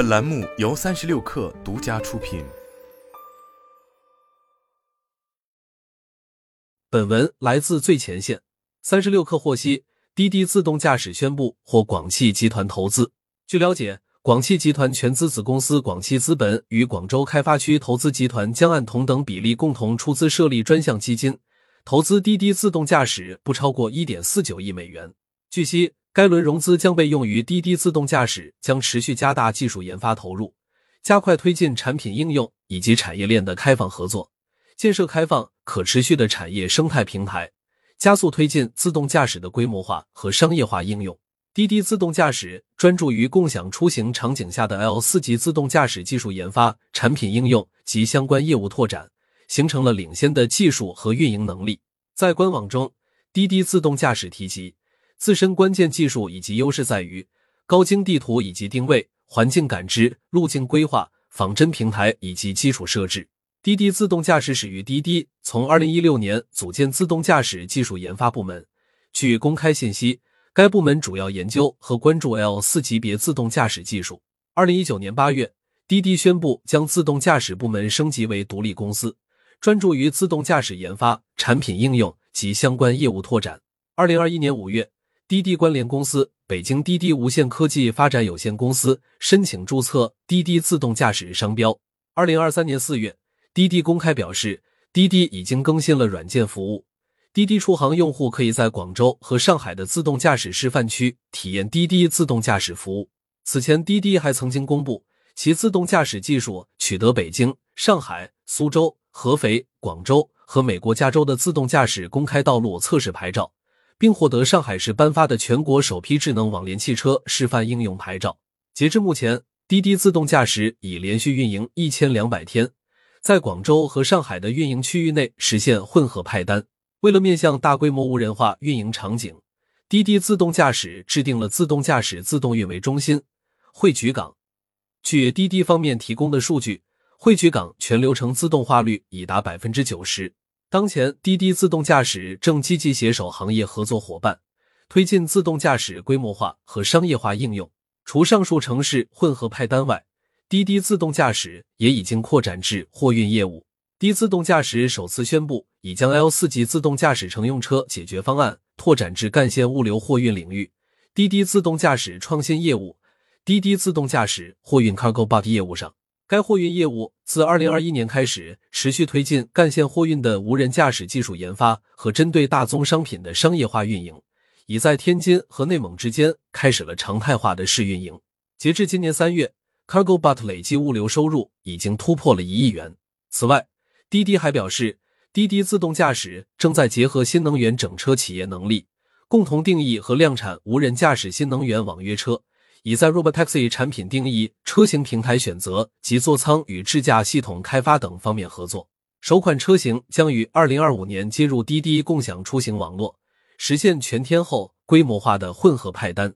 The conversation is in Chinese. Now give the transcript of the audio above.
本栏目由三十六氪独家出品。本文来自最前线。三十六氪获悉，滴滴自动驾驶宣布获广汽集团投资。据了解，广汽集团全资子公司广汽资本与广州开发区投资集团将按同等比例共同出资设立专项基金，投资滴滴自动驾驶不超过一点四九亿美元。据悉。该轮融资将被用于滴滴自动驾驶，将持续加大技术研发投入，加快推进产品应用以及产业链的开放合作，建设开放可持续的产业生态平台，加速推进自动驾驶的规模化和商业化应用。滴滴自动驾驶专注于共享出行场景下的 L 四级自动驾驶技术研发、产品应用及相关业务拓展，形成了领先的技术和运营能力。在官网中，滴滴自动驾驶提及。自身关键技术以及优势在于高精地图以及定位、环境感知、路径规划、仿真平台以及基础设置。滴滴自动驾驶始于滴滴，从二零一六年组建自动驾驶技术研发部门。据公开信息，该部门主要研究和关注 L 四级别自动驾驶技术。二零一九年八月，滴滴宣布将自动驾驶部门升级为独立公司，专注于自动驾驶研发、产品应用及相关业务拓展。二零二一年五月。滴滴关联公司北京滴滴无线科技发展有限公司申请注册滴滴自动驾驶商标。二零二三年四月，滴滴公开表示，滴滴已经更新了软件服务，滴滴出行用户可以在广州和上海的自动驾驶示范区体验滴滴自动驾驶服务。此前，滴滴还曾经公布其自动驾驶技术取得北京、上海、苏州、合肥、广州和美国加州的自动驾驶公开道路测试牌照。并获得上海市颁发的全国首批智能网联汽车示范应用牌照。截至目前，滴滴自动驾驶已连续运营一千两百天，在广州和上海的运营区域内实现混合派单。为了面向大规模无人化运营场景，滴滴自动驾驶制定了自动驾驶自动运维中心汇聚港。据滴滴方面提供的数据，汇聚港全流程自动化率已达百分之九十。当前，滴滴自动驾驶正积极携手行业合作伙伴，推进自动驾驶规模化和商业化应用。除上述城市混合派单外，滴滴自动驾驶也已经扩展至货运业务。滴自动驾驶首次宣布，已将 L 四级自动驾驶乘用车解决方案拓展至干线物流货运领域。滴滴自动驾驶创新业务，滴滴自动驾驶货运 CargoBot 业务上。该货运业务自二零二一年开始，持续推进干线货运的无人驾驶技术研发和针对大宗商品的商业化运营，已在天津和内蒙之间开始了常态化的试运营。截至今年三月，CargoBot 累计物流收入已经突破了一亿元。此外，滴滴还表示，滴滴自动驾驶正在结合新能源整车企业能力，共同定义和量产无人驾驶新能源网约车。已在 Robotaxi 产品定义、车型平台选择及座舱与智驾系统开发等方面合作。首款车型将于二零二五年接入滴滴共享出行网络，实现全天候规模化的混合派单。